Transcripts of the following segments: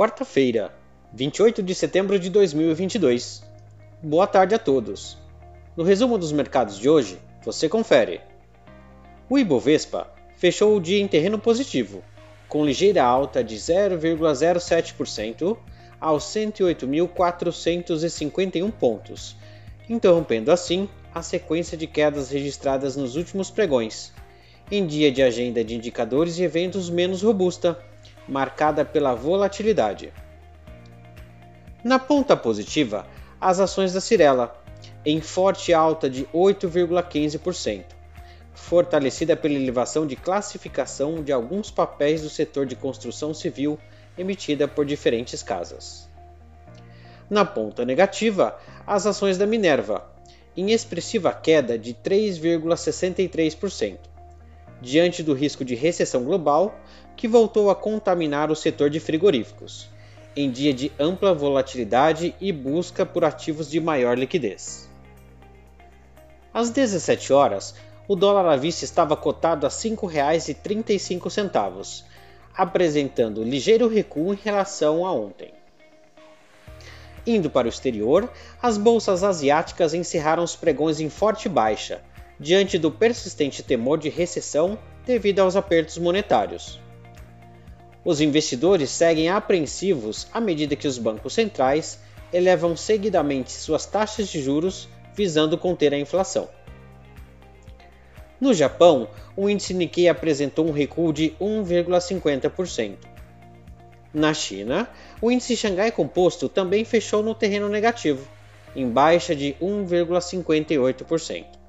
Quarta-feira, 28 de setembro de 2022. Boa tarde a todos. No resumo dos mercados de hoje, você confere. O Ibovespa fechou o dia em terreno positivo, com ligeira alta de 0,07% aos 108.451 pontos, interrompendo assim a sequência de quedas registradas nos últimos pregões, em dia de agenda de indicadores e eventos menos robusta, marcada pela volatilidade. Na ponta positiva, as ações da Cirela, em forte alta de 8,15%, fortalecida pela elevação de classificação de alguns papéis do setor de construção civil emitida por diferentes casas. Na ponta negativa, as ações da Minerva, em expressiva queda de 3,63%, diante do risco de recessão global que voltou a contaminar o setor de frigoríficos, em dia de ampla volatilidade e busca por ativos de maior liquidez. Às 17 horas, o dólar à vista estava cotado a R$ 5,35, apresentando ligeiro recuo em relação a ontem. Indo para o exterior, as bolsas asiáticas encerraram os pregões em forte baixa, diante do persistente temor de recessão devido aos apertos monetários. Os investidores seguem apreensivos à medida que os bancos centrais elevam seguidamente suas taxas de juros visando conter a inflação. No Japão, o índice Nikkei apresentou um recuo de 1,50%. Na China, o índice Xangai Composto também fechou no terreno negativo, em baixa de 1,58%.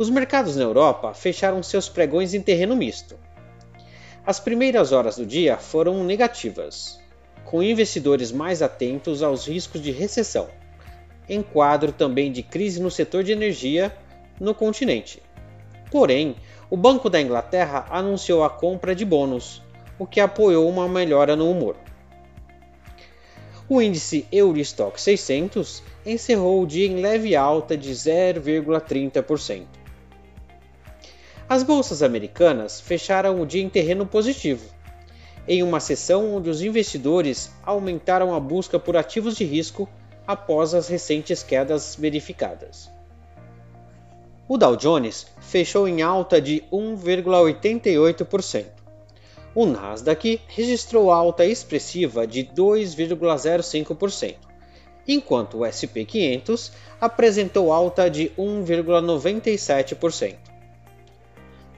Os mercados na Europa fecharam seus pregões em terreno misto. As primeiras horas do dia foram negativas, com investidores mais atentos aos riscos de recessão, em quadro também de crise no setor de energia no continente. Porém, o Banco da Inglaterra anunciou a compra de bônus, o que apoiou uma melhora no humor. O índice Eurostock 600 encerrou o dia em leve alta de 0,30%. As bolsas americanas fecharam o dia em terreno positivo, em uma sessão onde os investidores aumentaram a busca por ativos de risco após as recentes quedas verificadas. O Dow Jones fechou em alta de 1,88%. O Nasdaq registrou alta expressiva de 2,05%, enquanto o SP 500 apresentou alta de 1,97%.